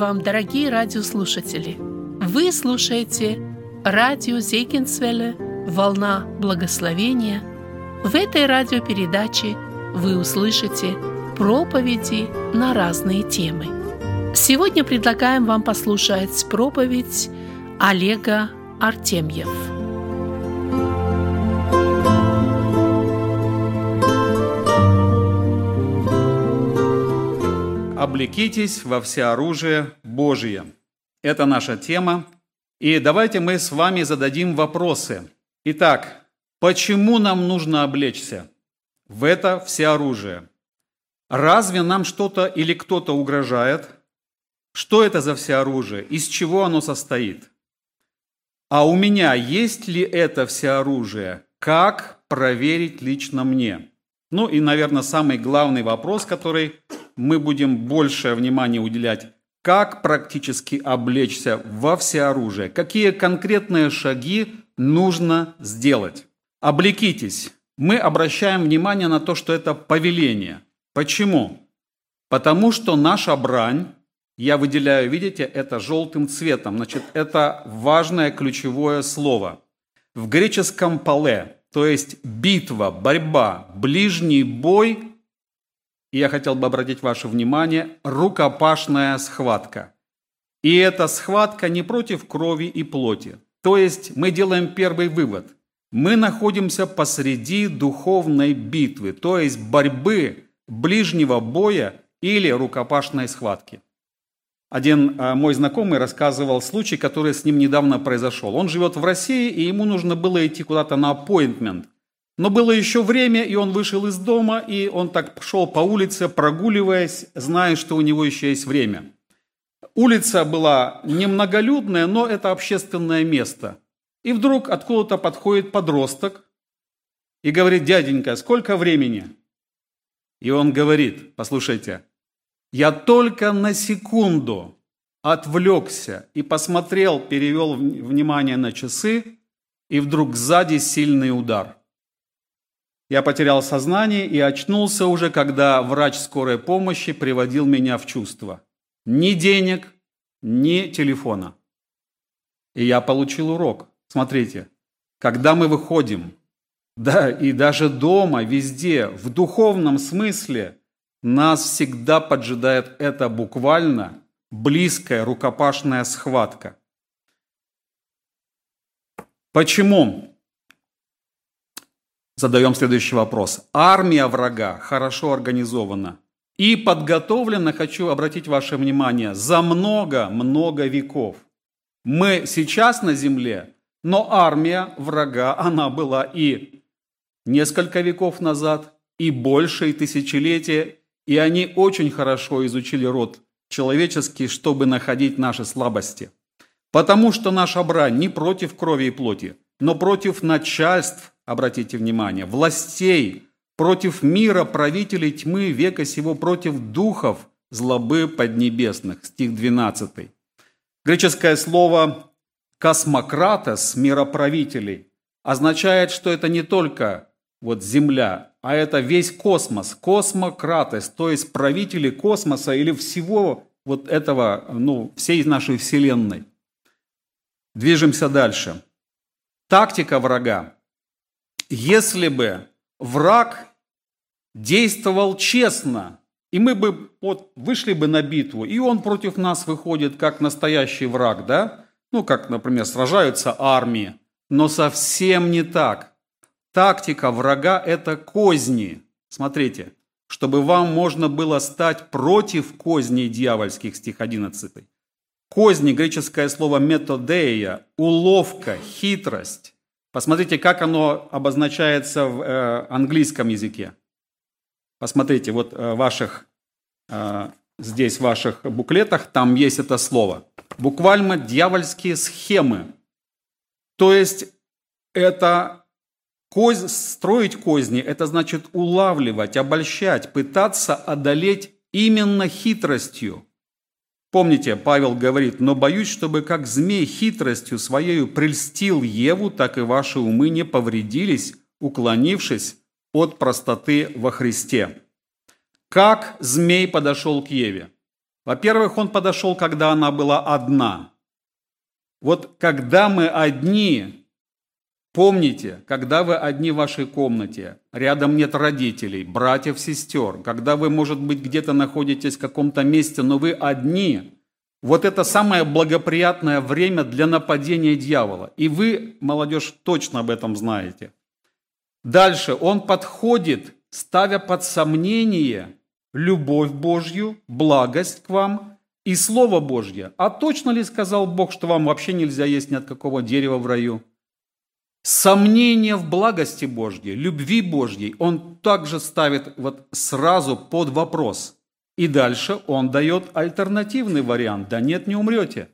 Вам, дорогие радиослушатели! Вы слушаете радио Зейкинсвелле «Волна благословения». В этой радиопередаче вы услышите проповеди на разные темы. Сегодня предлагаем вам послушать проповедь Олега Артемьев. Облекитесь во всеоружие Божие. Это наша тема. И давайте мы с вами зададим вопросы. Итак, почему нам нужно облечься в это всеоружие? Разве нам что-то или кто-то угрожает? Что это за всеоружие? Из чего оно состоит? А у меня есть ли это всеоружие? Как проверить лично мне? Ну и, наверное, самый главный вопрос, который мы будем больше внимания уделять, как практически облечься во всеоружие, какие конкретные шаги нужно сделать. Облекитесь. Мы обращаем внимание на то, что это повеление. Почему? Потому что наша брань, я выделяю, видите, это желтым цветом, значит, это важное ключевое слово. В греческом «пале», то есть битва, борьба, ближний бой и я хотел бы обратить ваше внимание, рукопашная схватка. И эта схватка не против крови и плоти. То есть мы делаем первый вывод. Мы находимся посреди духовной битвы, то есть борьбы, ближнего боя или рукопашной схватки. Один а, мой знакомый рассказывал случай, который с ним недавно произошел. Он живет в России, и ему нужно было идти куда-то на appointment – но было еще время, и он вышел из дома, и он так шел по улице, прогуливаясь, зная, что у него еще есть время. Улица была немноголюдная, но это общественное место. И вдруг откуда-то подходит подросток и говорит, дяденька, сколько времени? И он говорит, послушайте, я только на секунду отвлекся и посмотрел, перевел внимание на часы, и вдруг сзади сильный удар – я потерял сознание и очнулся уже, когда врач скорой помощи приводил меня в чувство. Ни денег, ни телефона. И я получил урок. Смотрите, когда мы выходим, да, и даже дома, везде, в духовном смысле, нас всегда поджидает это буквально близкая рукопашная схватка. Почему? Задаем следующий вопрос. Армия врага хорошо организована и подготовлена, хочу обратить ваше внимание, за много-много веков. Мы сейчас на земле, но армия врага, она была и несколько веков назад, и больше, и тысячелетия, и они очень хорошо изучили род человеческий, чтобы находить наши слабости. Потому что наша брань не против крови и плоти, но против начальств, обратите внимание, властей, против мира правителей тьмы века сего, против духов злобы поднебесных. Стих 12. Греческое слово «космократос» – мироправителей – означает, что это не только вот Земля, а это весь космос, космократес, то есть правители космоса или всего вот этого, ну, всей нашей Вселенной. Движемся дальше. Тактика врага если бы враг действовал честно, и мы бы вот вышли бы на битву, и он против нас выходит как настоящий враг, да? Ну, как, например, сражаются армии. Но совсем не так. Тактика врага – это козни. Смотрите, чтобы вам можно было стать против козней дьявольских, стих 11. Козни, греческое слово методея, уловка, хитрость. Посмотрите, как оно обозначается в э, английском языке. Посмотрите, вот э, ваших, э, здесь в ваших буклетах, там есть это слово. Буквально дьявольские схемы. То есть это коз, строить козни, это значит улавливать, обольщать, пытаться одолеть именно хитростью – Помните, Павел говорит, «Но боюсь, чтобы как змей хитростью своею прельстил Еву, так и ваши умы не повредились, уклонившись от простоты во Христе». Как змей подошел к Еве? Во-первых, он подошел, когда она была одна. Вот когда мы одни, помните, когда вы одни в вашей комнате, рядом нет родителей, братьев, сестер, когда вы, может быть, где-то находитесь в каком-то месте, но вы одни, вот это самое благоприятное время для нападения дьявола. И вы, молодежь, точно об этом знаете. Дальше он подходит, ставя под сомнение любовь Божью, благость к вам и Слово Божье. А точно ли сказал Бог, что вам вообще нельзя есть ни от какого дерева в раю? Сомнение в благости Божьей, любви Божьей он также ставит вот сразу под вопрос. И дальше он дает альтернативный вариант. Да нет, не умрете.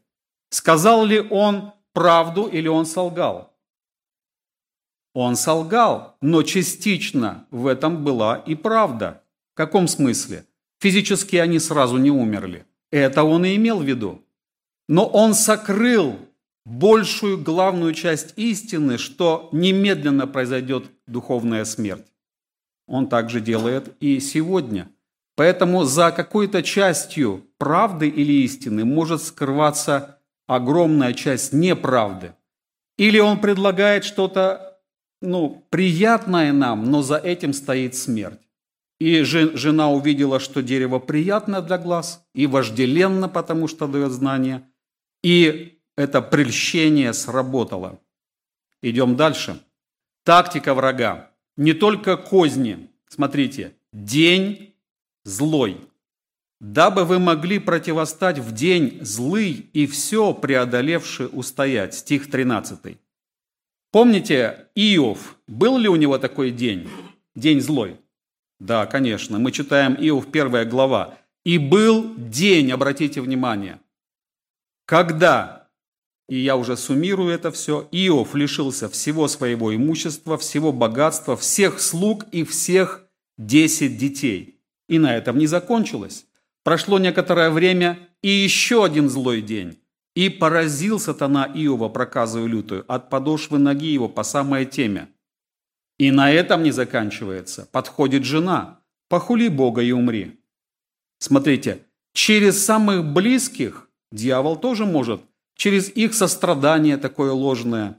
Сказал ли он правду или он солгал? Он солгал, но частично в этом была и правда. В каком смысле? Физически они сразу не умерли. Это он и имел в виду. Но он сокрыл большую главную часть истины, что немедленно произойдет духовная смерть. Он также делает и сегодня. Поэтому за какой-то частью правды или истины может скрываться огромная часть неправды. Или он предлагает что-то ну, приятное нам, но за этим стоит смерть. И жена увидела, что дерево приятно для глаз и вожделенно, потому что дает знания. И это прельщение сработало. Идем дальше. Тактика врага. Не только козни. Смотрите, день злой. Дабы вы могли противостать в день злый и все преодолевший устоять. Стих 13. Помните, Иов, был ли у него такой день? День злой. Да, конечно. Мы читаем Иов, первая глава. «И был день», обратите внимание, когда, и я уже суммирую это все, Иов лишился всего своего имущества, всего богатства, всех слуг и всех десять детей. И на этом не закончилось. Прошло некоторое время, и еще один злой день. И поразил сатана Иова проказую лютую от подошвы ноги его по самой теме. И на этом не заканчивается. Подходит жена. Похули Бога и умри. Смотрите, через самых близких дьявол тоже может, через их сострадание такое ложное.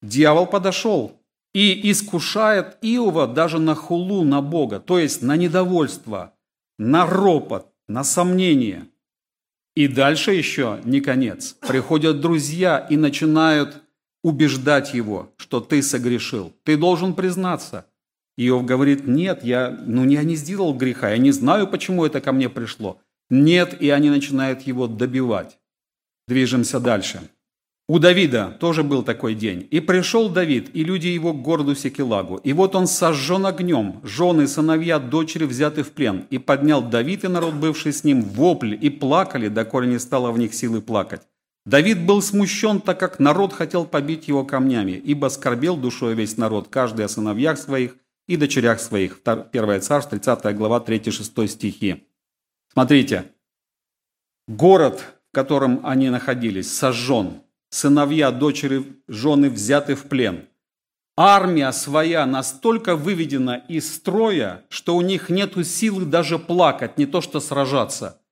Дьявол подошел и искушает Иова даже на хулу на Бога, то есть на недовольство, на ропот, на сомнение. И дальше еще не конец. Приходят друзья и начинают убеждать его, что ты согрешил. Ты должен признаться. Иов говорит, нет, я, ну, я не сделал греха, я не знаю, почему это ко мне пришло. Нет, и они начинают его добивать. Движемся дальше. У Давида тоже был такой день. «И пришел Давид, и люди его к городу Секелагу. И вот он сожжен огнем, жены, сыновья, дочери взяты в плен. И поднял Давид и народ, бывший с ним, вопли, и плакали, доколе не стало в них силы плакать. Давид был смущен, так как народ хотел побить его камнями, ибо скорбел душой весь народ, каждый о сыновьях своих и дочерях своих. 1 Царств, 30 глава, 3-6 стихи. Смотрите, город, в котором они находились, сожжен, сыновья, дочери, жены взяты в плен. Армия своя настолько выведена из строя, что у них нет силы даже плакать, не то что сражаться.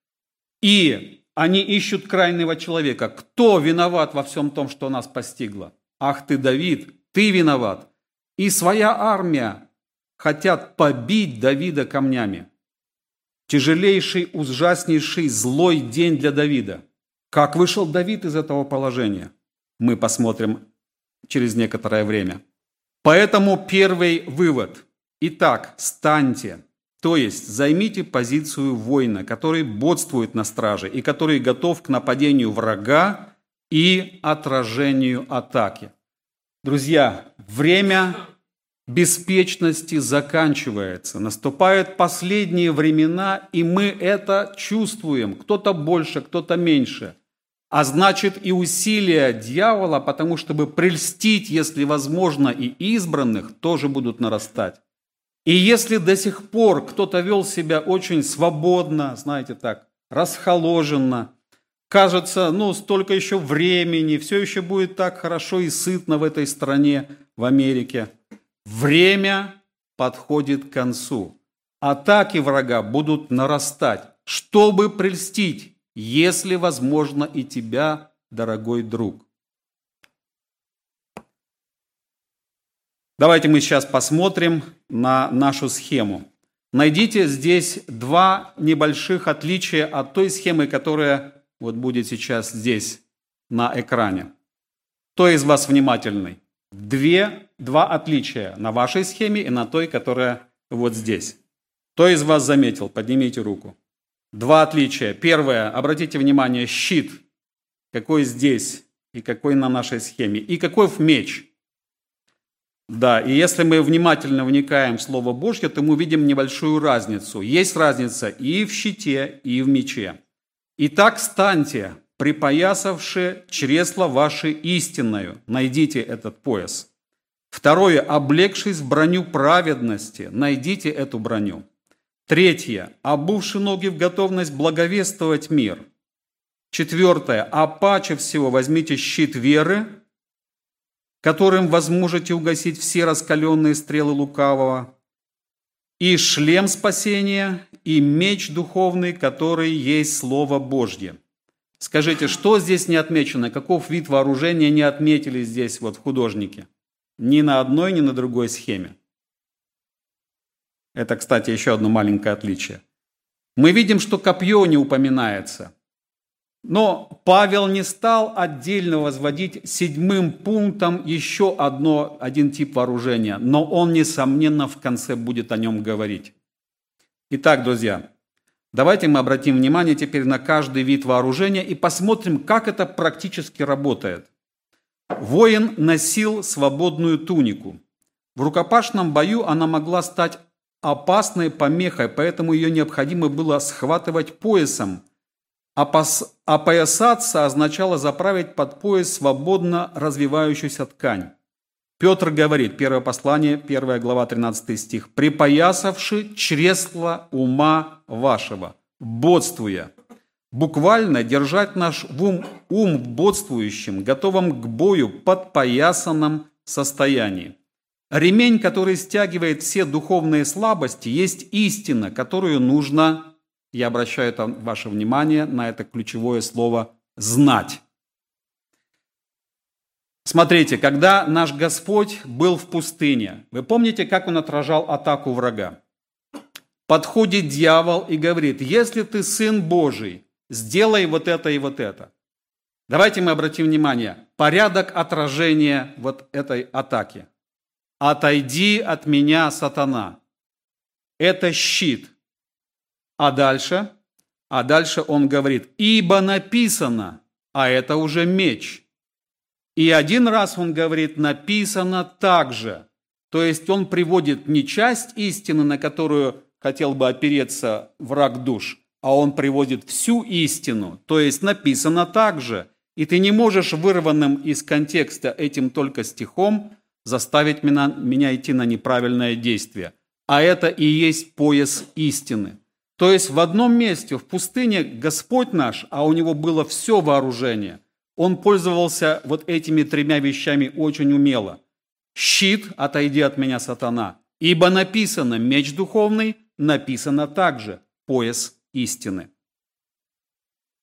И они ищут крайнего человека. Кто виноват во всем том, что нас постигло? Ах ты, Давид, ты виноват. И своя армия хотят побить Давида камнями. Тяжелейший, ужаснейший, злой день для Давида. Как вышел Давид из этого положения? Мы посмотрим через некоторое время. Поэтому первый вывод. Итак, станьте то есть займите позицию воина, который бодствует на страже и который готов к нападению врага и отражению атаки. Друзья, время беспечности заканчивается. Наступают последние времена, и мы это чувствуем. Кто-то больше, кто-то меньше. А значит и усилия дьявола, потому чтобы прельстить, если возможно, и избранных, тоже будут нарастать. И если до сих пор кто-то вел себя очень свободно, знаете так, расхоложенно, кажется, ну, столько еще времени, все еще будет так хорошо и сытно в этой стране, в Америке. Время подходит к концу. Атаки врага будут нарастать. чтобы прельстить, если возможно, и тебя, дорогой друг. Давайте мы сейчас посмотрим на нашу схему. Найдите здесь два небольших отличия от той схемы, которая вот будет сейчас здесь на экране. Кто из вас внимательный? Две, два отличия на вашей схеме и на той, которая вот здесь. Кто из вас заметил? Поднимите руку. Два отличия. Первое, обратите внимание, щит. Какой здесь и какой на нашей схеме. И какой в меч. Да, и если мы внимательно вникаем в Слово Божье, то мы видим небольшую разницу. Есть разница и в щите, и в мече. Итак, станьте, припоясавши чресло ваше истинную. Найдите этот пояс. Второе, облегшись в броню праведности. Найдите эту броню. Третье, обувши ноги в готовность благовествовать мир. Четвертое, а паче всего возьмите щит веры, которым возможете угасить все раскаленные стрелы лукавого, и шлем спасения, и меч духовный, который есть Слово Божье. Скажите, что здесь не отмечено? Каков вид вооружения не отметили здесь вот в художнике? Ни на одной, ни на другой схеме. Это, кстати, еще одно маленькое отличие. Мы видим, что копье не упоминается. Но Павел не стал отдельно возводить седьмым пунктом еще одно, один тип вооружения, но он, несомненно, в конце будет о нем говорить. Итак, друзья, давайте мы обратим внимание теперь на каждый вид вооружения и посмотрим, как это практически работает. Воин носил свободную тунику. В рукопашном бою она могла стать опасной помехой, поэтому ее необходимо было схватывать поясом – Опоясаться означало заправить под пояс свободно развивающуюся ткань. Петр говорит, первое послание, первая глава, 13 стих, «Припоясавши чресло ума вашего, бодствуя». Буквально держать наш ум, ум бодствующим, готовым к бою, подпоясанном состоянии. Ремень, который стягивает все духовные слабости, есть истина, которую нужно я обращаю это, ваше внимание на это ключевое слово «знать». Смотрите, когда наш Господь был в пустыне, вы помните, как Он отражал атаку врага? Подходит дьявол и говорит, если ты Сын Божий, сделай вот это и вот это. Давайте мы обратим внимание, порядок отражения вот этой атаки. Отойди от меня, сатана. Это щит – а дальше? А дальше он говорит, ибо написано, а это уже меч. И один раз он говорит, написано также. То есть он приводит не часть истины, на которую хотел бы опереться враг душ, а он приводит всю истину. То есть написано также. И ты не можешь вырванным из контекста этим только стихом заставить меня, меня идти на неправильное действие. А это и есть пояс истины. То есть в одном месте, в пустыне, Господь наш, а у него было все вооружение, он пользовался вот этими тремя вещами очень умело. Щит, отойди от меня, сатана. Ибо написано, меч духовный, написано также, пояс истины.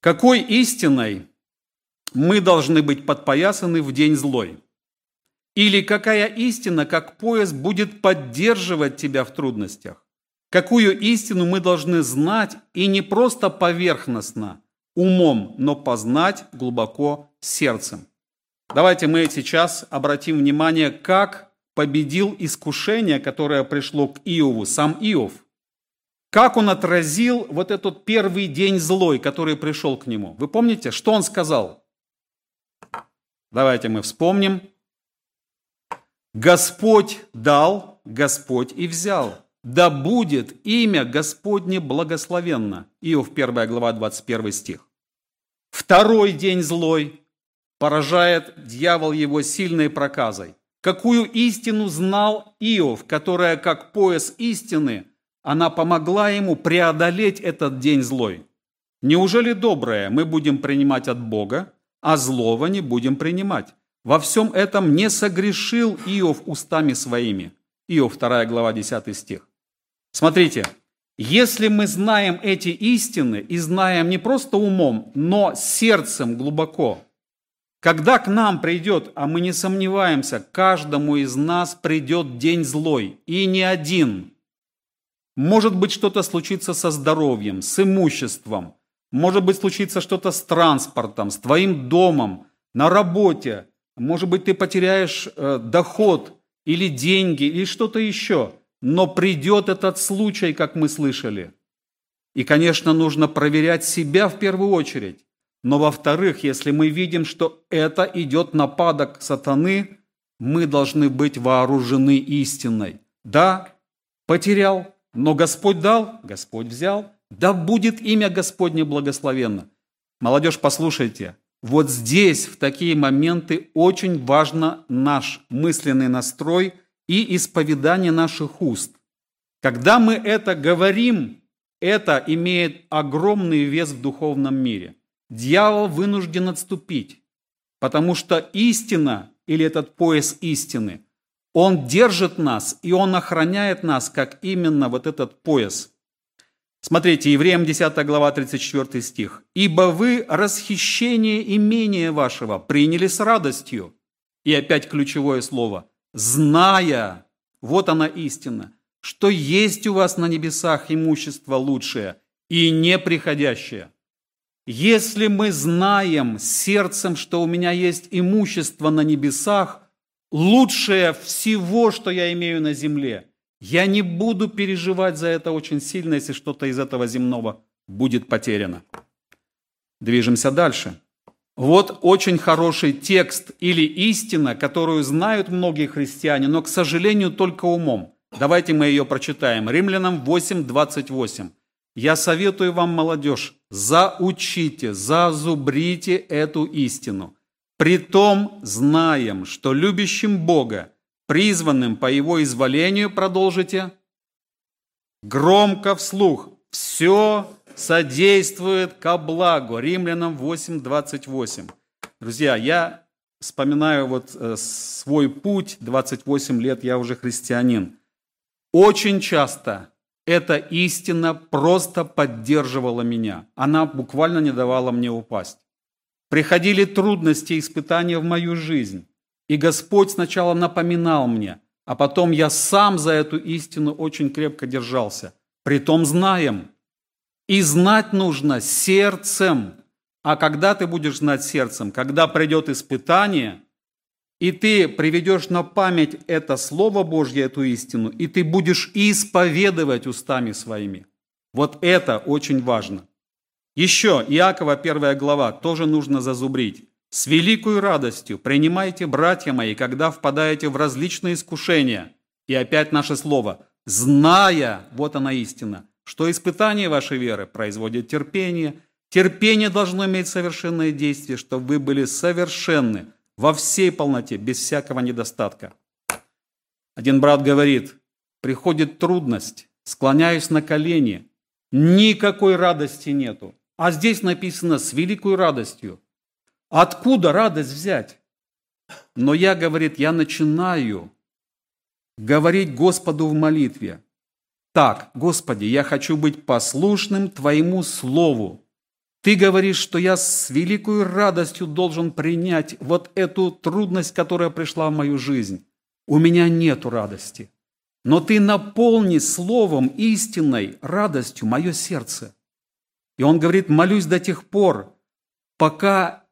Какой истиной мы должны быть подпоясаны в день злой? Или какая истина, как пояс, будет поддерживать тебя в трудностях? Какую истину мы должны знать и не просто поверхностно, умом, но познать глубоко сердцем. Давайте мы сейчас обратим внимание, как победил искушение, которое пришло к Иову, сам Иов. Как он отразил вот этот первый день злой, который пришел к нему. Вы помните, что он сказал? Давайте мы вспомним. Господь дал, Господь и взял. Да будет имя Господне благословенно. Иов 1 глава 21 стих. Второй день злой поражает дьявол его сильной проказой. Какую истину знал Иов, которая как пояс истины, она помогла ему преодолеть этот день злой. Неужели доброе мы будем принимать от Бога, а злого не будем принимать? Во всем этом не согрешил Иов устами своими. Иов 2 глава 10 стих. Смотрите, Если мы знаем эти истины и знаем не просто умом, но сердцем глубоко, когда к нам придет, а мы не сомневаемся, каждому из нас придет день злой, и не один. Может быть, что-то случится со здоровьем, с имуществом, может быть, случится что-то с транспортом, с твоим домом, на работе. Может быть, ты потеряешь э, доход или деньги, или что-то еще. Но придет этот случай, как мы слышали. И, конечно, нужно проверять себя в первую очередь. Но во-вторых, если мы видим, что это идет нападок сатаны, мы должны быть вооружены истиной. Да, потерял, но Господь дал, Господь взял. Да будет имя Господне благословенно. Молодежь, послушайте, вот здесь, в такие моменты, очень важно наш мысленный настрой и исповедание наших уст. Когда мы это говорим, это имеет огромный вес в духовном мире. Дьявол вынужден отступить, потому что истина или этот пояс истины, он держит нас и он охраняет нас, как именно вот этот пояс. Смотрите, Евреям 10 глава 34 стих. «Ибо вы расхищение имения вашего приняли с радостью». И опять ключевое слово – зная, вот она истина, что есть у вас на небесах имущество лучшее и неприходящее. Если мы знаем сердцем, что у меня есть имущество на небесах, лучшее всего, что я имею на земле, я не буду переживать за это очень сильно, если что-то из этого земного будет потеряно. Движемся дальше. Вот очень хороший текст или истина, которую знают многие христиане, но, к сожалению, только умом. Давайте мы ее прочитаем. Римлянам 8, 28. Я советую вам, молодежь, заучите, зазубрите эту истину. Притом знаем, что любящим Бога, призванным по Его изволению, продолжите, громко вслух, все содействует ко благу. Римлянам 8.28. Друзья, я вспоминаю вот э, свой путь, 28 лет я уже христианин. Очень часто эта истина просто поддерживала меня. Она буквально не давала мне упасть. Приходили трудности и испытания в мою жизнь. И Господь сначала напоминал мне, а потом я сам за эту истину очень крепко держался. Притом знаем, и знать нужно сердцем. А когда ты будешь знать сердцем? Когда придет испытание, и ты приведешь на память это Слово Божье, эту истину, и ты будешь исповедовать устами своими. Вот это очень важно. Еще Иакова первая глава тоже нужно зазубрить. «С великой радостью принимайте, братья мои, когда впадаете в различные искушения». И опять наше слово «зная», вот она истина, что испытание вашей веры производит терпение. Терпение должно иметь совершенное действие, чтобы вы были совершенны во всей полноте, без всякого недостатка. Один брат говорит, приходит трудность, склоняюсь на колени, никакой радости нету. А здесь написано с великой радостью. Откуда радость взять? Но я, говорит, я начинаю говорить Господу в молитве. Так, Господи, я хочу быть послушным Твоему Слову. Ты говоришь, что я с великой радостью должен принять вот эту трудность, которая пришла в мою жизнь. У меня нет радости. Но Ты наполни Словом истинной радостью мое сердце. И он говорит, молюсь до тех пор, пока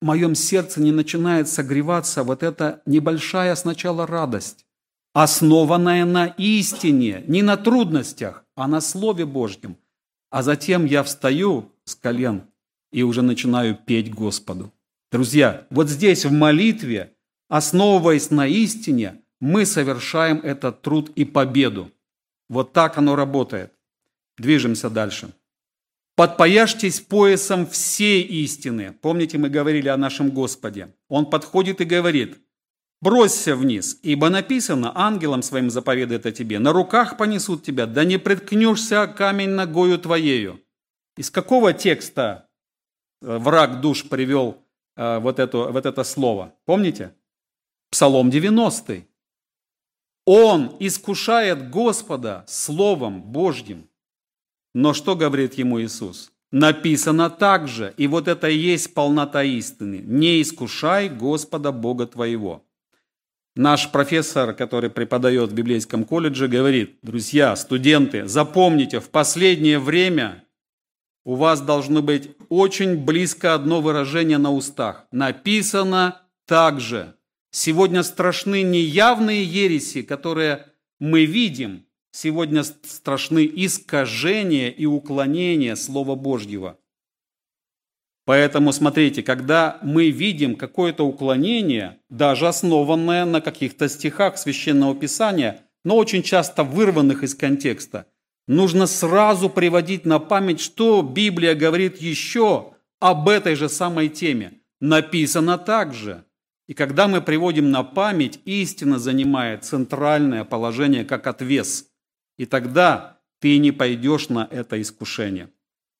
в моем сердце не начинает согреваться вот эта небольшая сначала радость основанная на истине, не на трудностях, а на Слове Божьем. А затем я встаю с колен и уже начинаю петь Господу. Друзья, вот здесь в молитве, основываясь на истине, мы совершаем этот труд и победу. Вот так оно работает. Движемся дальше. Подпояжьтесь поясом всей истины. Помните, мы говорили о нашем Господе. Он подходит и говорит – Бросься вниз, ибо написано, ангелом своим заповедает о тебе, на руках понесут тебя, да не приткнешься камень ногою твоею. Из какого текста э, враг душ привел э, вот, это, вот это слово? Помните? Псалом 90. Он искушает Господа Словом Божьим. Но что говорит ему Иисус? Написано также, и вот это и есть полнота истины. Не искушай Господа Бога твоего. Наш профессор, который преподает в библейском колледже, говорит, друзья, студенты, запомните, в последнее время у вас должно быть очень близко одно выражение на устах. Написано также. Сегодня страшны не явные ереси, которые мы видим, сегодня страшны искажения и уклонения Слова Божьего. Поэтому смотрите, когда мы видим какое-то уклонение, даже основанное на каких-то стихах Священного Писания, но очень часто вырванных из контекста, нужно сразу приводить на память, что Библия говорит еще об этой же самой теме. Написано также. И когда мы приводим на память, истина занимает центральное положение как отвес. И тогда ты не пойдешь на это искушение.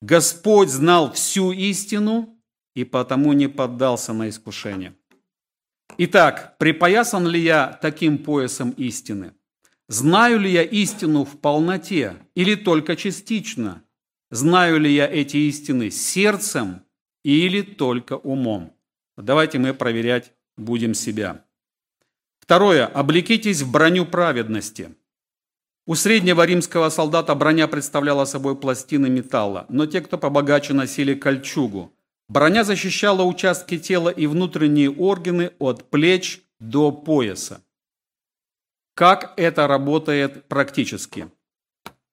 Господь знал всю истину и потому не поддался на искушение. Итак, припоясан ли я таким поясом истины? Знаю ли я истину в полноте или только частично? Знаю ли я эти истины сердцем или только умом? Давайте мы проверять будем себя. Второе. Облекитесь в броню праведности – у среднего римского солдата броня представляла собой пластины металла, но те, кто побогаче, носили кольчугу. Броня защищала участки тела и внутренние органы от плеч до пояса. Как это работает практически?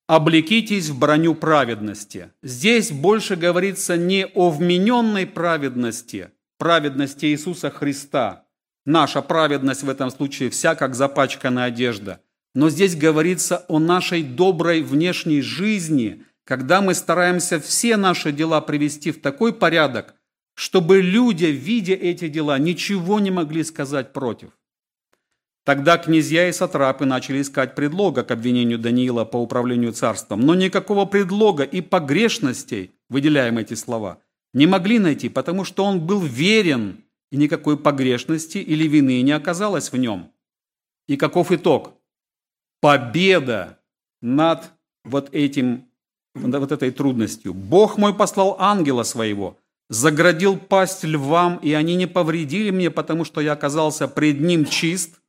Облекитесь в броню праведности. Здесь больше говорится не о вмененной праведности, праведности Иисуса Христа. Наша праведность в этом случае вся как запачканная одежда – но здесь говорится о нашей доброй внешней жизни, когда мы стараемся все наши дела привести в такой порядок, чтобы люди, видя эти дела, ничего не могли сказать против. Тогда князья и сатрапы начали искать предлога к обвинению Даниила по управлению царством, но никакого предлога и погрешностей, выделяем эти слова, не могли найти, потому что он был верен, и никакой погрешности или вины не оказалось в нем. И каков итог? Победа над вот этим, вот этой трудностью. Бог мой послал ангела своего, заградил пасть львам, и они не повредили мне, потому что я оказался пред ним чист,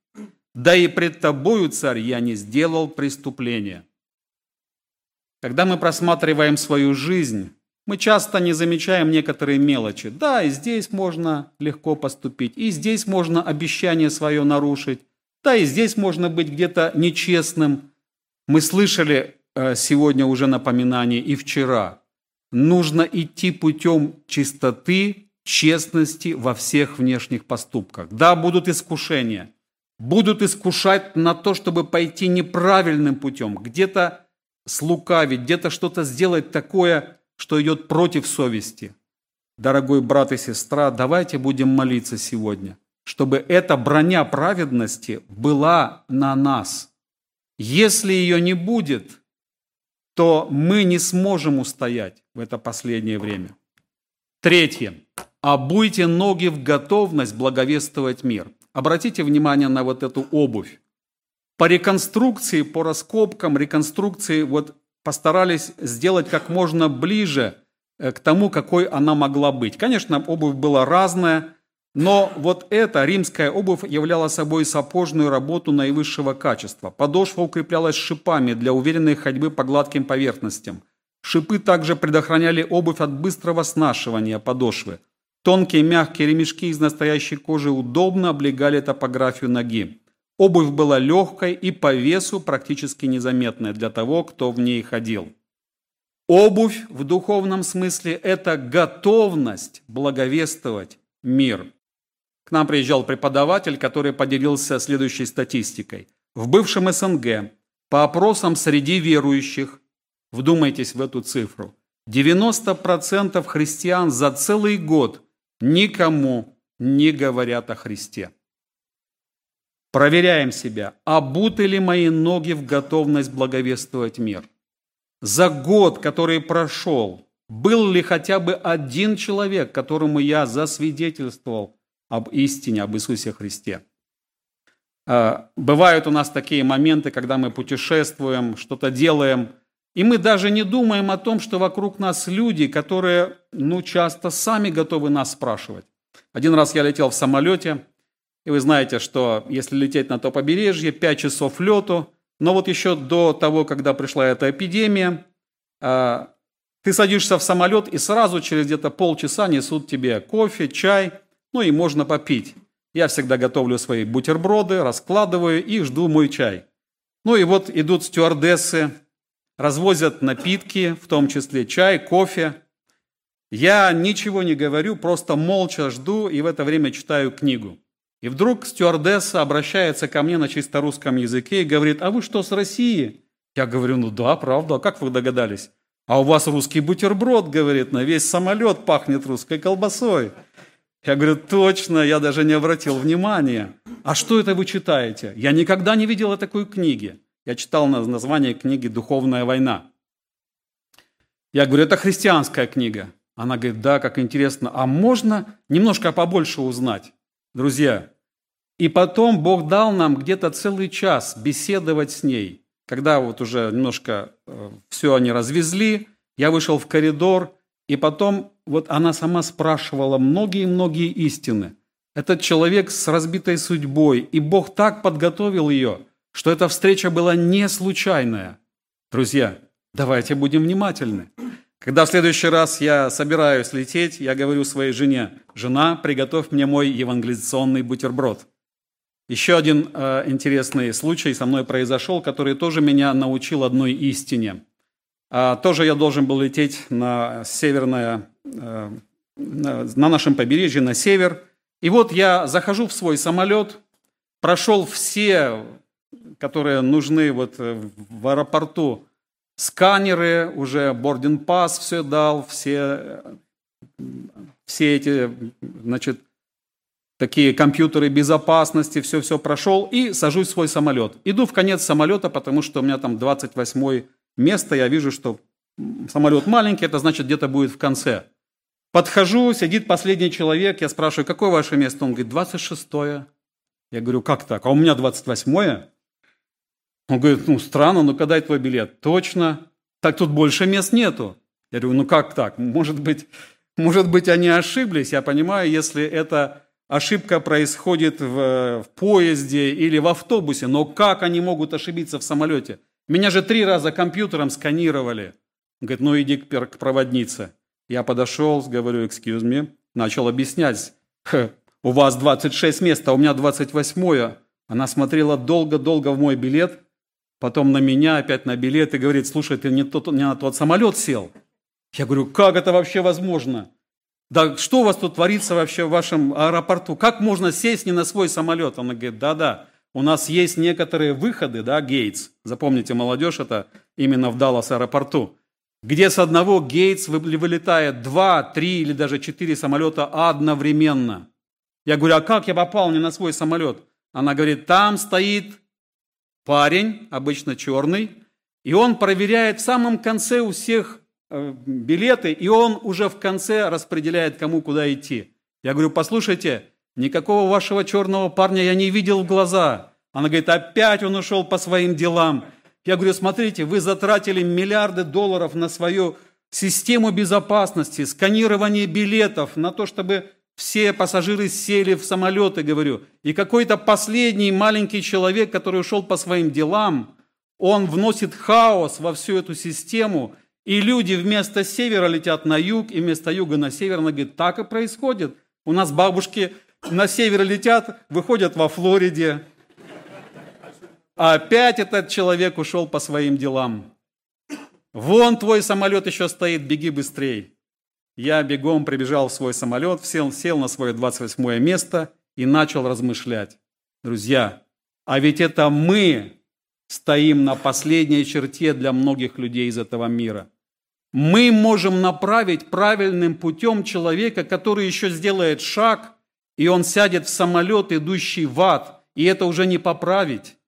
да и пред тобою, царь, я не сделал преступления. Когда мы просматриваем свою жизнь, мы часто не замечаем некоторые мелочи. Да, и здесь можно легко поступить, и здесь можно обещание свое нарушить, да, и здесь можно быть где-то нечестным. Мы слышали э, сегодня уже напоминание и вчера. Нужно идти путем чистоты, честности во всех внешних поступках. Да, будут искушения. Будут искушать на то, чтобы пойти неправильным путем, где-то слукавить, где-то что-то сделать такое, что идет против совести. Дорогой брат и сестра, давайте будем молиться сегодня – чтобы эта броня праведности была на нас. Если ее не будет, то мы не сможем устоять в это последнее время. Третье. Обуйте ноги в готовность благовествовать мир. Обратите внимание на вот эту обувь. По реконструкции, по раскопкам, реконструкции вот постарались сделать как можно ближе э, к тому, какой она могла быть. Конечно, обувь была разная, но вот эта римская обувь являла собой сапожную работу наивысшего качества. Подошва укреплялась шипами для уверенной ходьбы по гладким поверхностям. Шипы также предохраняли обувь от быстрого снашивания подошвы. Тонкие мягкие ремешки из настоящей кожи удобно облегали топографию ноги. Обувь была легкой и по весу практически незаметной для того, кто в ней ходил. Обувь в духовном смысле – это готовность благовествовать мир. К нам приезжал преподаватель, который поделился следующей статистикой. В бывшем СНГ по опросам среди верующих, вдумайтесь в эту цифру, 90% христиан за целый год никому не говорят о Христе. Проверяем себя, обуты ли мои ноги в готовность благовествовать мир. За год, который прошел, был ли хотя бы один человек, которому я засвидетельствовал об истине, об Иисусе Христе. А, бывают у нас такие моменты, когда мы путешествуем, что-то делаем, И мы даже не думаем о том, что вокруг нас люди, которые, ну, часто сами готовы нас спрашивать. Один раз я летел в самолете, и вы знаете, что если лететь на то побережье, 5 часов лету, но вот еще до того, когда пришла эта эпидемия, а, ты садишься в самолет, и сразу через где-то полчаса несут тебе кофе, чай, ну и можно попить. Я всегда готовлю свои бутерброды, раскладываю и жду мой чай. Ну и вот идут стюардессы, развозят напитки, в том числе чай, кофе. Я ничего не говорю, просто молча жду и в это время читаю книгу. И вдруг стюардесса обращается ко мне на чисто русском языке и говорит, а вы что, с России? Я говорю, ну да, правда, а как вы догадались? А у вас русский бутерброд, говорит, на весь самолет пахнет русской колбасой. Я говорю, точно, я даже не обратил внимания. А что это вы читаете? Я никогда не видела такой книги. Я читал название книги «Духовная война». Я говорю, это христианская книга. Она говорит, да, как интересно. А можно немножко побольше узнать? Друзья, и потом Бог дал нам где-то целый час беседовать с ней. Когда вот уже немножко э, все они развезли, я вышел в коридор, и потом вот она сама спрашивала многие-многие истины. Этот человек с разбитой судьбой, и Бог так подготовил ее, что эта встреча была не случайная. Друзья, давайте будем внимательны. Когда в следующий раз я собираюсь лететь, я говорю своей жене, жена, приготовь мне мой евангелизационный бутерброд – еще один э, интересный случай со мной произошел, который тоже меня научил одной истине. А, тоже я должен был лететь на северное, э, на, на нашем побережье, на север. И вот я захожу в свой самолет, прошел все, которые нужны вот э, в аэропорту, сканеры, уже boarding pass все дал, все, все эти, значит, такие компьютеры безопасности, все-все прошел и сажусь в свой самолет. Иду в конец самолета, потому что у меня там 28 место, я вижу, что самолет маленький, это значит где-то будет в конце. Подхожу, сидит последний человек, я спрашиваю, какое ваше место? Он говорит, 26-е. Я говорю, как так? А у меня 28-е? Он говорит, ну странно, ну когда твой билет? Точно. Так тут больше мест нету. Я говорю, ну как так? Может быть, может быть они ошиблись. Я понимаю, если это ошибка происходит в, в поезде или в автобусе, но как они могут ошибиться в самолете? Меня же три раза компьютером сканировали. Говорит, ну иди к проводнице. Я подошел, говорю, excuse me, начал объяснять. У вас 26 мест, а у меня 28. Она смотрела долго-долго в мой билет, потом на меня, опять на билет и говорит, слушай, ты не, тот, не на тот самолет сел. Я говорю, как это вообще возможно? Да что у вас тут творится вообще в вашем аэропорту? Как можно сесть не на свой самолет? Она говорит, да-да, у нас есть некоторые выходы, да, Гейтс. Запомните, молодежь, это именно в Даллас аэропорту. Где с одного Гейтс вылетает два, три или даже четыре самолета одновременно. Я говорю, а как я попал не на свой самолет? Она говорит, там стоит парень, обычно черный, и он проверяет в самом конце у всех Э, билеты, и он уже в конце распределяет, кому куда идти. Я говорю, послушайте, никакого вашего черного парня я не видел в глаза. Она говорит, опять он ушел по своим делам. Я говорю, смотрите, вы затратили миллиарды долларов на свою систему безопасности, сканирование билетов, на то, чтобы все пассажиры сели в самолеты, говорю. И какой-то последний маленький человек, который ушел по своим делам, он вносит хаос во всю эту систему – и люди вместо севера летят на юг, и вместо юга на север. Она говорит, так и происходит. У нас бабушки на север летят, выходят во Флориде. Опять этот человек ушел по своим делам. Вон твой самолет еще стоит, беги быстрей. Я бегом прибежал в свой самолет, сел, сел на свое 28 место и начал размышлять. Друзья, а ведь это мы стоим на последней черте для многих людей из этого мира – мы можем направить правильным путем человека, который еще сделает шаг, и он сядет в самолет, идущий в ад, и это уже не поправить.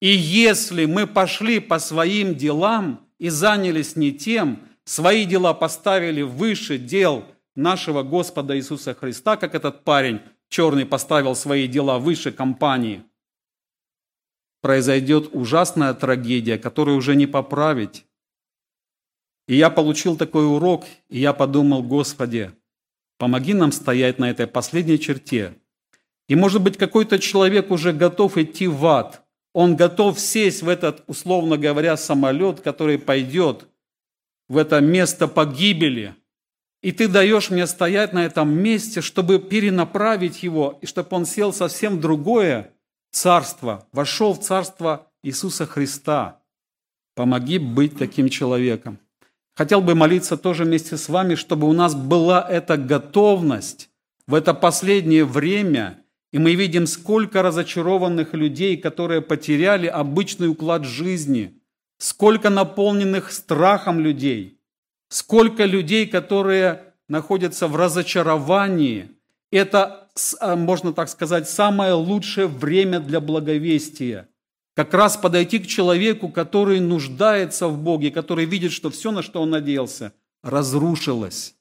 И если мы пошли по своим делам и занялись не тем, свои дела поставили выше дел нашего Господа Иисуса Христа, как этот парень черный поставил свои дела выше компании, произойдет ужасная трагедия, которую уже не поправить. И я получил такой урок, и я подумал, Господи, помоги нам стоять на этой последней черте. И может быть какой-то человек уже готов идти в ад, он готов сесть в этот, условно говоря, самолет, который пойдет в это место погибели. И ты даешь мне стоять на этом месте, чтобы перенаправить его, и чтобы он сел совсем другое царство, вошел в царство Иисуса Христа. Помоги быть таким человеком. Хотел бы молиться тоже вместе с вами, чтобы у нас была эта готовность в это последнее время – и мы видим, сколько разочарованных людей, которые потеряли обычный уклад жизни, сколько наполненных страхом людей, сколько людей, которые находятся в разочаровании. Это, а, можно так сказать, самое лучшее время для благовестия. Как раз подойти к человеку, который нуждается в Боге, который видит, что все, на что он надеялся, разрушилось.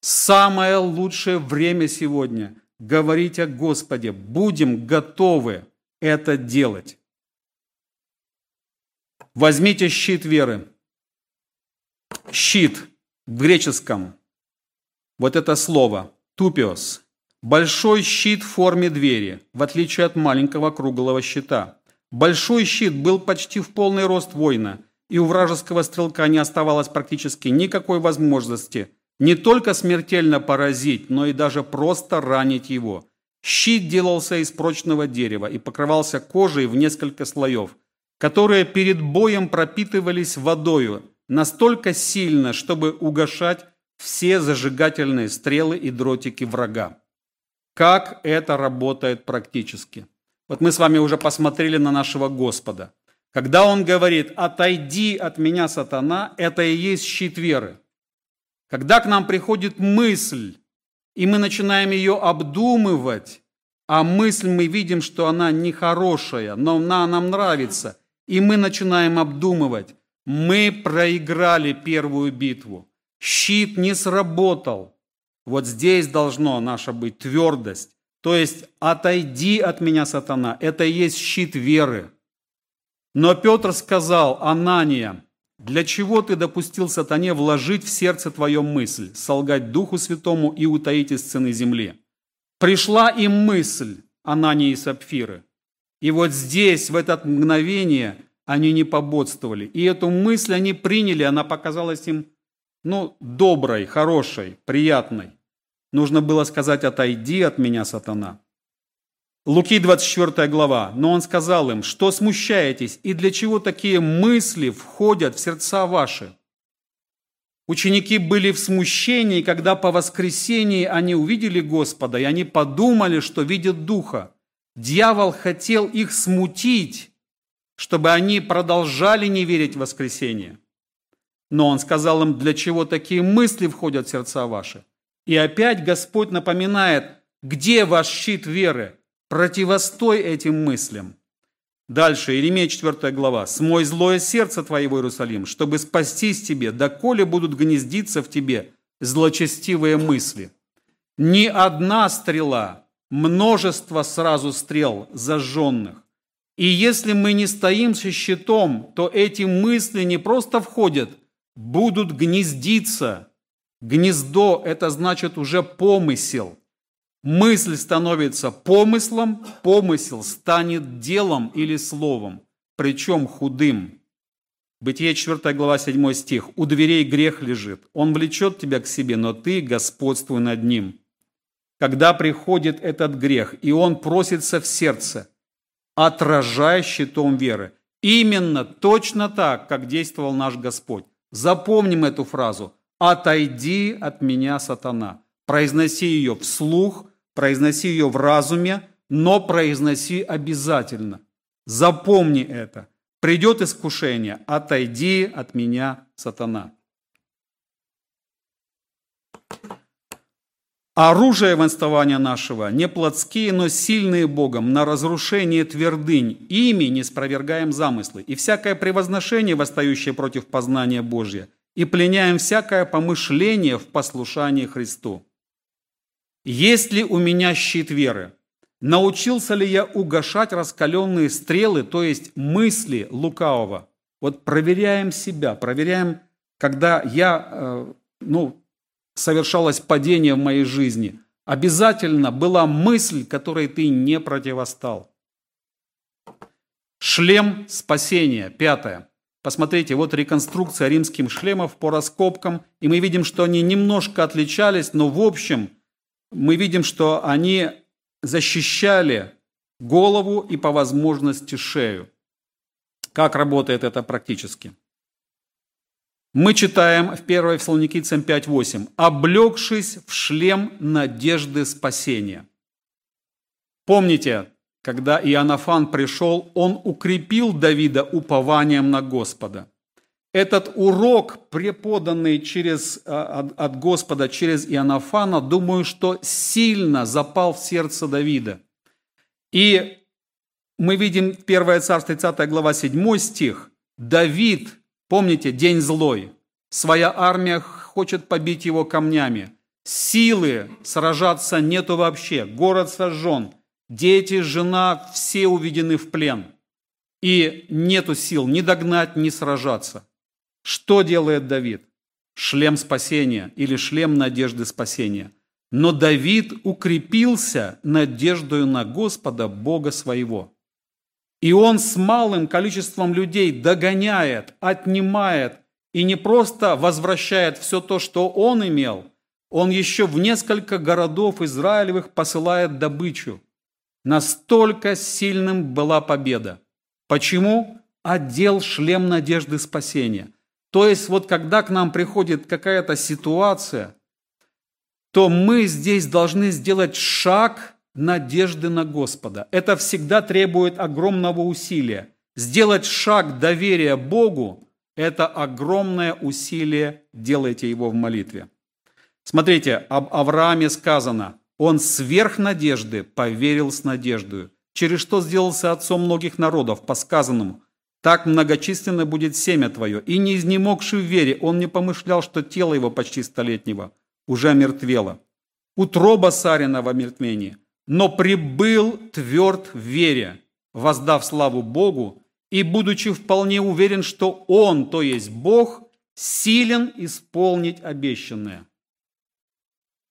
Самое лучшее время сегодня – говорить о Господе. Будем готовы это делать. Возьмите щит веры. Щит в греческом. Вот это слово. Тупиос. Большой щит в форме двери, в отличие от маленького круглого щита. Большой щит был почти в полный рост воина, и у вражеского стрелка не оставалось практически никакой возможности не только смертельно поразить, но и даже просто ранить его. Щит делался из прочного дерева и покрывался кожей в несколько слоев, которые перед боем пропитывались водою настолько сильно, чтобы угошать все зажигательные стрелы и дротики врага. Как это работает практически? Вот мы с вами уже посмотрели на нашего Господа. Когда Он говорит «отойди от меня, сатана», это и есть щит веры – когда к нам приходит мысль, и мы начинаем ее обдумывать, а мысль мы видим, что она нехорошая, но она нам нравится, и мы начинаем обдумывать, мы проиграли первую битву. Щит не сработал. Вот здесь должно наша быть твердость. То есть отойди от меня, сатана. Это и есть щит веры. Но Петр сказал, Анания, для чего ты допустил сатане вложить в сердце твое мысль, солгать Духу Святому и утаить из цены земли? Пришла им мысль Анании и Сапфиры. И вот здесь, в это мгновение, они не пободствовали. И эту мысль они приняли, она показалась им, ну, доброй, хорошей, приятной. Нужно было сказать, отойди от меня, сатана. Луки 24 глава. Но он сказал им, что смущаетесь и для чего такие мысли входят в сердца ваши? Ученики были в смущении, когда по воскресении они увидели Господа, и они подумали, что видят Духа. Дьявол хотел их смутить, чтобы они продолжали не верить в воскресение. Но он сказал им, для чего такие мысли входят в сердца ваши. И опять Господь напоминает, где ваш щит веры? Противостой этим мыслям. Дальше, Иеремия 4 глава. «Смой злое сердце твоего, Иерусалим, чтобы спастись тебе, доколе будут гнездиться в тебе злочестивые мысли. Ни одна стрела, множество сразу стрел зажженных. И если мы не стоим со щитом, то эти мысли не просто входят, будут гнездиться. Гнездо – это значит уже помысел – Мысль становится помыслом, помысел станет делом или словом, причем худым. Бытие 4 глава 7 стих. «У дверей грех лежит, он влечет тебя к себе, но ты господствуй над ним». Когда приходит этот грех, и он просится в сердце, отражай щитом веры. Именно точно так, как действовал наш Господь. Запомним эту фразу. «Отойди от меня, сатана». Произноси ее вслух – Произноси ее в разуме, но произноси обязательно. Запомни это. Придет искушение, отойди от меня, сатана. Оружие восставания нашего не плотские, но сильные Богом, на разрушение твердынь. Ими не спровергаем замыслы, и всякое превозношение, восстающее против познания Божия, и пленяем всякое помышление в послушании Христу. Есть ли у меня щит веры? научился ли я угошать раскаленные стрелы, то есть мысли лукавого. Вот проверяем себя, проверяем, когда я, э, ну, совершалось падение в моей жизни. Обязательно была мысль, которой ты не противостал. Шлем спасения. Пятое. Посмотрите, вот реконструкция римских шлемов по раскопкам, и мы видим, что они немножко отличались, но в общем мы видим, что они защищали голову и по возможности шею. Как работает это практически? Мы читаем в 1 Фессалоникийцам 5.8 «облегшись в шлем надежды спасения». Помните, когда Иоаннафан пришел, он укрепил Давида упованием на Господа. Этот урок, преподанный через, а, от Господа через Иоаннафана, думаю, что сильно запал в сердце Давида. И мы видим 1 Царство 30 глава 7 стих. Давид, помните, день злой, своя армия хочет побить его камнями. Силы сражаться нету вообще, город сожжен – Дети, жена, все уведены в плен. И нету сил ни догнать, ни сражаться. Что делает Давид? Шлем спасения или шлем надежды спасения. Но Давид укрепился надеждою на Господа, Бога своего. И он с малым количеством людей догоняет, отнимает и не просто возвращает все то, что он имел, он еще в несколько городов Израилевых посылает добычу. Настолько сильным была победа. Почему? Отдел шлем надежды спасения. То есть вот когда к нам приходит какая-то ситуация, то мы здесь должны сделать шаг надежды на Господа. Это всегда требует огромного усилия. Сделать шаг доверия Богу – это огромное усилие, делайте его в молитве. Смотрите, об Аврааме сказано – он сверх надежды поверил с надеждою, через что сделался отцом многих народов, по сказанному, так многочисленно будет семя твое. И не изнемогший в вере, он не помышлял, что тело его почти столетнего уже мертвело. Утроба Сарина в омертвении, но прибыл тверд в вере, воздав славу Богу, и будучи вполне уверен, что Он, то есть Бог, силен исполнить обещанное.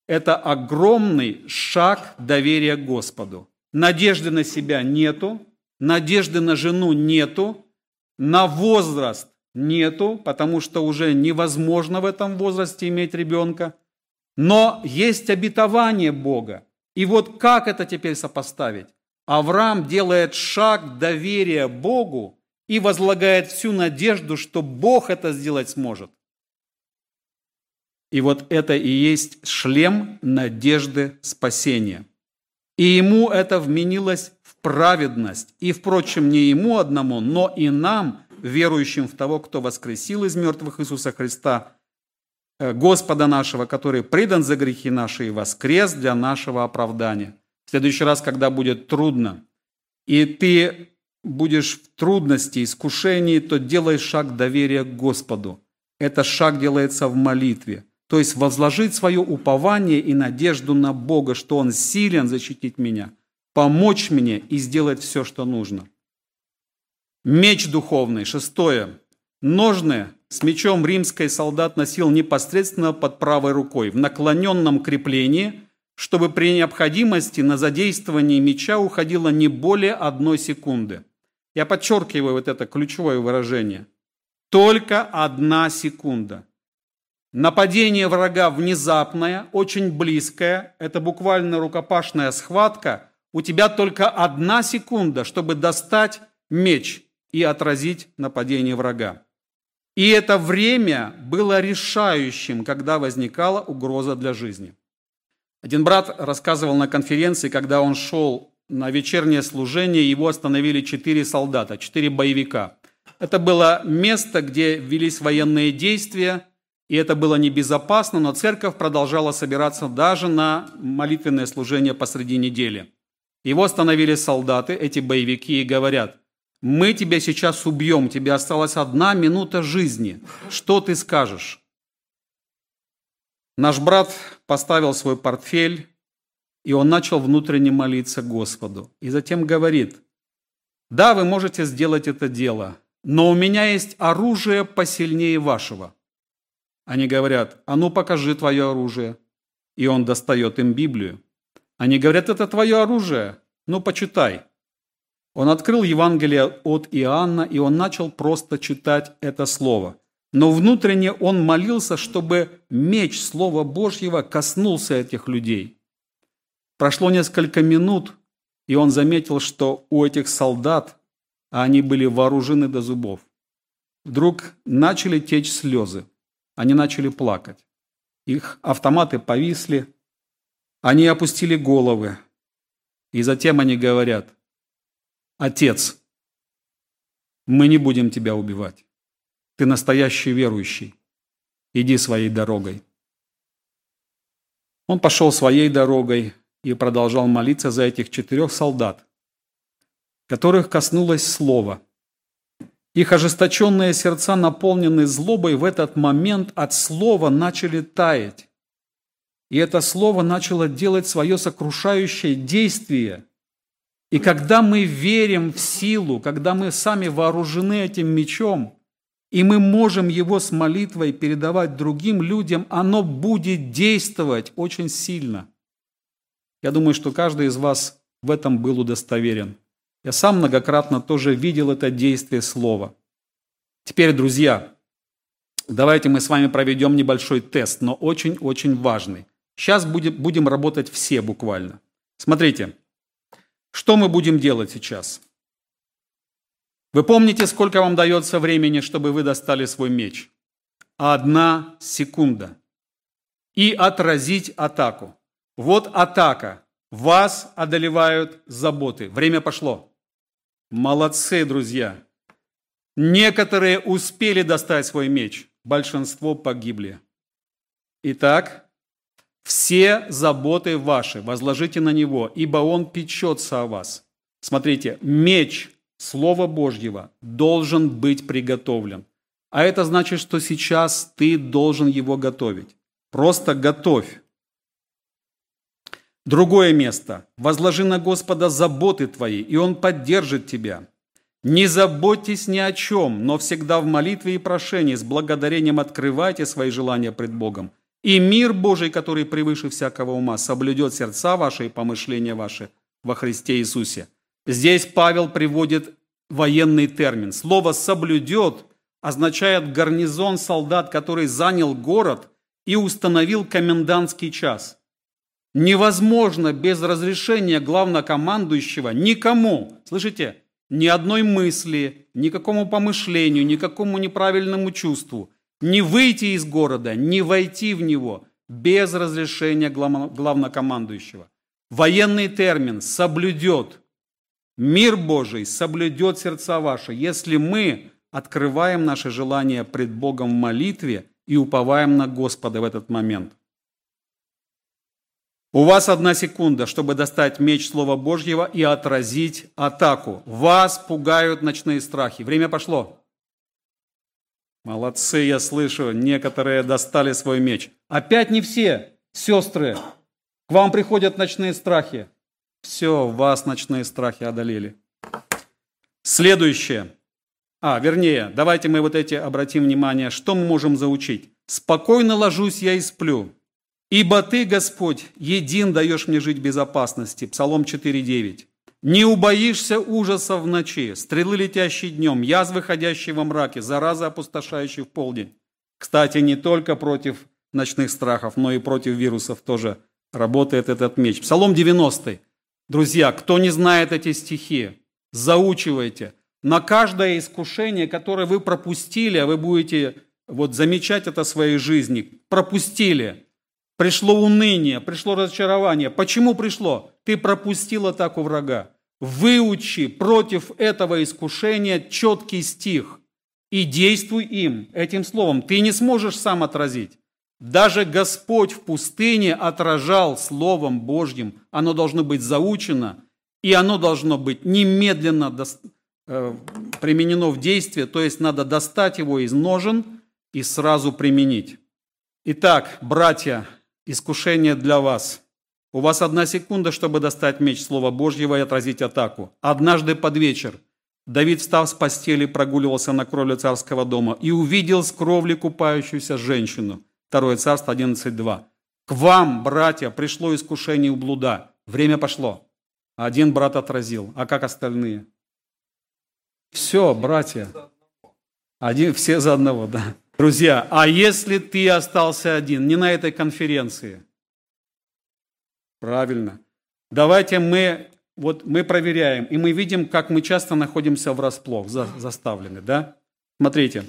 Это огромный шаг доверия Господу. Надежды на себя нету, надежды на жену нету, на возраст нету, потому что уже невозможно в этом возрасте иметь ребенка. Но есть обетование Бога. И вот как это теперь сопоставить? Авраам делает шаг доверия Богу и возлагает всю надежду, что Бог это сделать сможет. И вот это и есть шлем надежды спасения. И ему это вменилось праведность. И, впрочем, не ему одному, но и нам, верующим в того, кто воскресил из мертвых Иисуса Христа, э, Господа нашего, который придан за грехи наши и воскрес для нашего оправдания. В следующий раз, когда будет трудно, и ты будешь в трудности, искушении, то делай шаг доверия к Господу. Этот шаг делается в молитве. То есть возложить свое упование и надежду на Бога, что Он силен защитить меня, помочь мне и сделать все, что нужно. Меч духовный. Шестое. Ножны с мечом римский солдат носил непосредственно под правой рукой, в наклоненном креплении, чтобы при необходимости на задействование меча уходило не более одной секунды. Я подчеркиваю вот это ключевое выражение. Только одна секунда – Нападение врага внезапное, очень близкое, это буквально рукопашная схватка. У тебя только одна секунда, чтобы достать меч и отразить нападение врага. И это время было решающим, когда возникала угроза для жизни. Один брат рассказывал на конференции, когда он шел на вечернее служение, его остановили четыре солдата, четыре боевика. Это было место, где велись военные действия – и это было небезопасно, но церковь продолжала собираться даже на молитвенное служение посреди недели. Его остановили солдаты, эти боевики, и говорят, мы тебя сейчас убьем, тебе осталась одна минута жизни. Что ты скажешь? Наш брат поставил свой портфель, И он начал внутренне молиться Господу. И затем говорит, да, вы можете сделать это дело, но у меня есть оружие посильнее вашего. Они говорят, а ну покажи твое оружие. И он достает им Библию. Они говорят, это твое оружие, ну почитай. Он открыл Евангелие от Иоанна, и он начал просто читать это слово. Но внутренне он молился, чтобы меч Слова Божьего коснулся этих людей. Прошло несколько минут, и он заметил, что у этих солдат, а они были вооружены до зубов, вдруг начали течь слезы. Они начали плакать. Их автоматы повисли, они опустили головы. И затем они говорят, «Отец, мы не будем тебя убивать. Ты настоящий верующий. Иди своей дорогой». Он пошел своей дорогой и продолжал молиться за этих четырех солдат, которых коснулось слово. Их ожесточенные сердца, наполненные злобой, в этот момент от слова начали таять. И это слово начало делать свое сокрушающее действие – и когда мы верим в силу, когда мы сами вооружены этим мечом, и мы можем его с молитвой передавать другим людям, оно будет действовать очень сильно. Я думаю, что каждый из вас в этом был удостоверен. Я сам многократно тоже видел это действие слова. Теперь, друзья, давайте мы с вами проведем небольшой тест, но очень-очень важный. Сейчас будем, будем работать все буквально. Смотрите, что мы будем делать сейчас? Вы помните, сколько вам дается времени, чтобы вы достали свой меч? Одна секунда. И отразить атаку. Вот атака. Вас одолевают заботы. Время пошло. Молодцы, друзья. Некоторые успели достать свой меч. Большинство погибли. Итак, все заботы ваши возложите на Него, ибо Он печется о вас. Смотрите, меч Слова Божьего должен быть приготовлен. А это значит, что сейчас ты должен его готовить. Просто готовь. Другое место. Возложи на Господа заботы твои, и Он поддержит тебя. Не заботьтесь ни о чем, но всегда в молитве и прошении с благодарением открывайте свои желания пред Богом – и мир Божий, который превыше всякого ума, соблюдет сердца ваши и помышления ваши во Христе Иисусе. Здесь Павел приводит военный термин. Слово «соблюдет» означает гарнизон солдат, который занял город и установил комендантский час. Невозможно без разрешения главнокомандующего никому, слышите, ни одной мысли, никакому помышлению, никакому неправильному чувству – не выйти из города, не войти в него без разрешения главнокомандующего. Военный термин «соблюдет». Мир Божий соблюдет сердца ваши, если мы открываем наши желания пред Богом в молитве и уповаем на Господа в этот момент. У вас одна секунда, чтобы достать меч Слова Божьего и отразить атаку. Вас пугают ночные страхи. Время пошло. Молодцы, я слышу, некоторые достали свой меч. Опять не все, сестры. К вам приходят ночные страхи. Все, вас ночные страхи одолели. Следующее. А, вернее, давайте мы вот эти обратим внимание, что мы можем заучить. «Спокойно ложусь я и сплю, ибо Ты, Господь, един даешь мне жить в безопасности». Псалом 4.9. Не убоишься ужаса в ночи, стрелы, летящие днем, язвы, ходящие во мраке, заразы, опустошающие в полдень. Кстати, не только против ночных страхов, но и против вирусов тоже работает этот меч. Псалом 90. Друзья, кто не знает эти стихи, заучивайте. На каждое искушение, которое вы пропустили, а вы будете вот замечать это в своей жизни, пропустили. Пришло уныние, пришло разочарование. Почему пришло? Ты пропустил атаку врага. Выучи против этого искушения четкий стих и действуй им, этим словом. Ты не сможешь сам отразить. Даже Господь в пустыне отражал Словом Божьим. Оно должно быть заучено, и оно должно быть немедленно до, э, применено в действие, то есть надо достать его из ножен и сразу применить. Итак, братья, искушение для вас. У вас одна секунда, чтобы достать меч Слова Божьего и отразить атаку. Однажды под вечер Давид, встав с постели, прогуливался на кровле царского дома и увидел с кровли купающуюся женщину. Второе царство 11.2. К вам, братья, пришло искушение у блуда. Время пошло. Один брат отразил. А как остальные? Все, братья. Один, все за одного, да. Друзья, а если ты остался один, не на этой конференции? Правильно. Давайте мы, вот мы проверяем, и мы видим, как мы часто находимся врасплох, за, заставлены, да? Смотрите,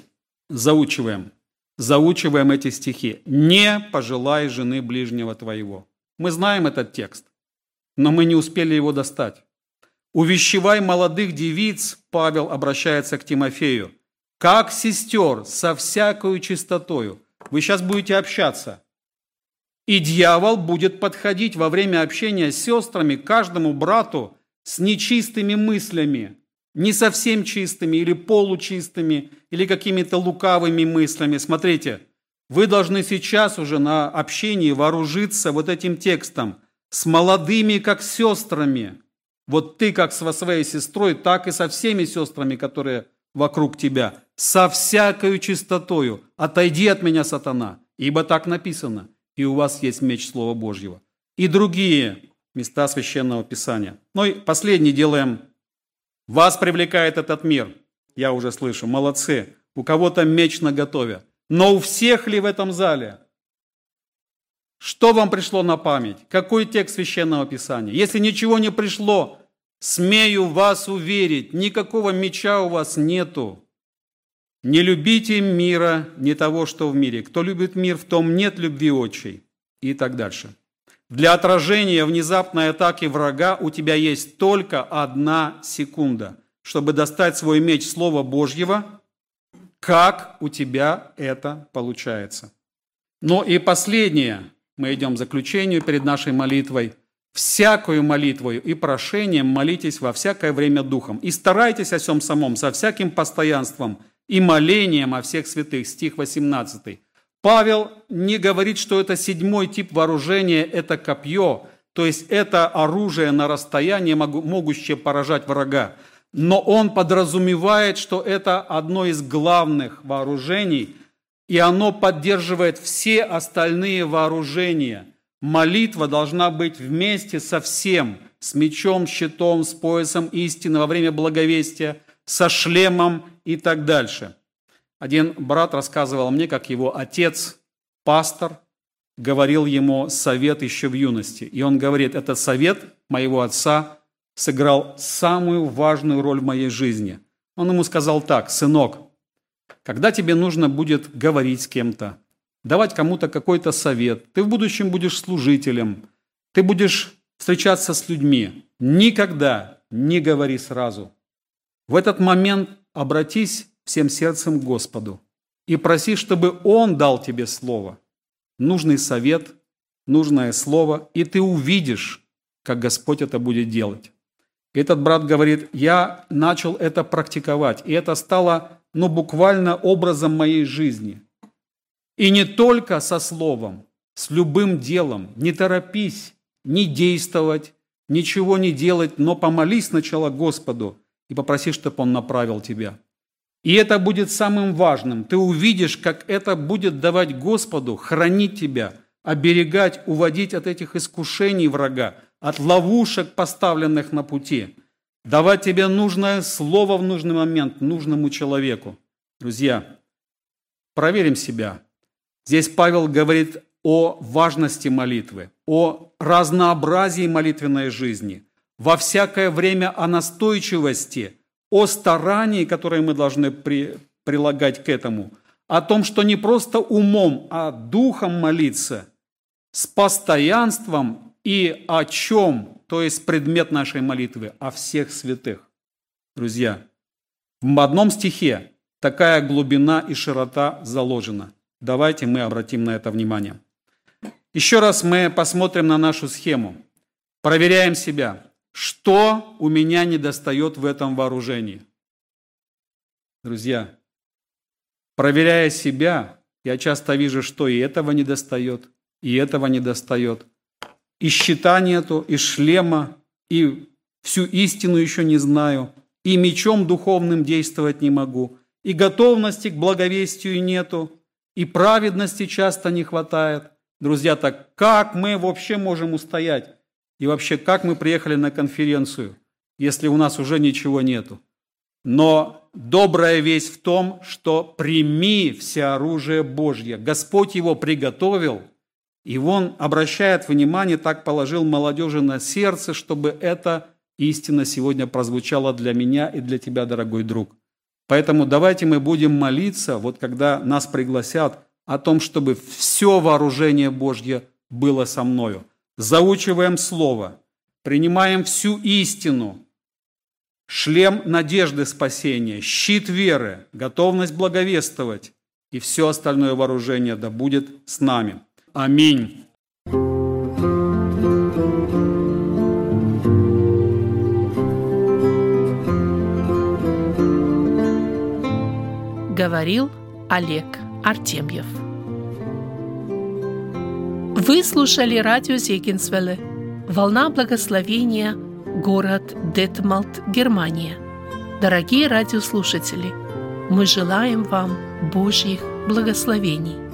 заучиваем, заучиваем эти стихи. «Не пожелай жены ближнего твоего». Мы знаем этот текст, но мы не успели его достать. «Увещевай молодых девиц», Павел обращается к Тимофею, как сестер со всякою чистотою. Вы сейчас будете общаться. И дьявол будет подходить во время общения с сестрами каждому брату с нечистыми мыслями, не совсем чистыми или получистыми, или какими-то лукавыми мыслями. Смотрите, вы должны сейчас уже на общении вооружиться вот этим текстом с молодыми, как сестрами. Вот ты, как со своей сестрой, так и со всеми сестрами, которые вокруг тебя со всякою чистотою. Отойди от меня, сатана, ибо так написано, и у вас есть меч Слова Божьего. И другие места Священного Писания. Ну и последний делаем. Вас привлекает этот мир. Я уже слышу, молодцы. У кого-то меч наготове. Но у всех ли в этом зале? Что вам пришло на память? Какой текст Священного Писания? Если ничего не пришло, смею вас уверить, никакого меча у вас нету. Не любите мира, не того, что в мире. Кто любит мир, в том нет любви отчей. И так дальше. Для отражения внезапной атаки врага у тебя есть только одна секунда, чтобы достать свой меч Слова Божьего. Как у тебя это получается? Ну и последнее, мы идем к заключению перед нашей молитвой. Всякую молитвою и прошением молитесь во всякое время Духом. И старайтесь о всем самом, со всяким постоянством – и молением о всех святых. Стих 18. Павел не говорит, что это седьмой тип вооружения, это копье, то есть это оружие на расстоянии, могущее поражать врага. Но он подразумевает, что это одно из главных вооружений, и оно поддерживает все остальные вооружения. Молитва должна быть вместе со всем, с мечом, щитом, с поясом истины во время благовестия, со шлемом и так дальше. Один брат рассказывал мне, как его отец, пастор, говорил ему совет еще в юности. И он говорит, этот совет моего отца сыграл самую важную роль в моей жизни. Он ему сказал так, сынок, когда тебе нужно будет говорить с кем-то, давать кому-то какой-то совет, ты в будущем будешь служителем, ты будешь встречаться с людьми, никогда не говори сразу. В этот момент обратись всем сердцем к Господу и проси, чтобы Он дал тебе слово, нужный совет, нужное слово, и ты увидишь, как Господь это будет делать. Этот брат говорит, я начал это практиковать, и это стало, ну, буквально образом моей жизни. И не только со словом, с любым делом. Не торопись, не действовать, ничего не делать, но помолись сначала Господу – и попроси, чтобы Он направил тебя. И это будет самым важным. Ты увидишь, как это будет давать Господу хранить тебя, оберегать, уводить от этих искушений врага, от ловушек, поставленных на пути, давать тебе нужное слово в нужный момент нужному человеку. Друзья, проверим себя. Здесь Павел говорит о важности молитвы, о разнообразии молитвенной жизни – во всякое время о настойчивости, о старании, которое мы должны при, прилагать к этому, о том, что не просто умом, а духом молиться, с постоянством и о чем, то есть предмет нашей молитвы, о всех святых. Друзья, в одном стихе такая глубина и широта заложена. Давайте мы обратим на это внимание. Еще раз мы посмотрим на нашу схему. Проверяем себя. Что у меня недостает в этом вооружении? Друзья, проверяя себя, я часто вижу, что и этого недостает, и этого недостает. и щита нету, и шлема, и всю истину еще не знаю, и мечом духовным действовать не могу, и готовности к благовестию нету, и праведности часто не хватает. Друзья, так как мы вообще можем устоять? И вообще, как мы приехали на конференцию, если у нас уже ничего нету? Но добрая весть в том, что прими все оружие Божье. Господь его приготовил, и Он обращает внимание, так положил молодежи на сердце, чтобы эта истина сегодня прозвучала для меня и для тебя, дорогой друг. Поэтому давайте мы будем молиться, вот когда нас пригласят, о том, чтобы все вооружение Божье было со мною. Заучиваем Слово, принимаем всю истину, шлем надежды спасения, щит веры, готовность благовествовать и все остальное вооружение да будет с нами. Аминь. Говорил Олег Артемьев. Вы слушали радио Зегенсвелле «Волна благословения», город Детмалт, Германия. Дорогие радиослушатели, мы желаем вам Божьих благословений.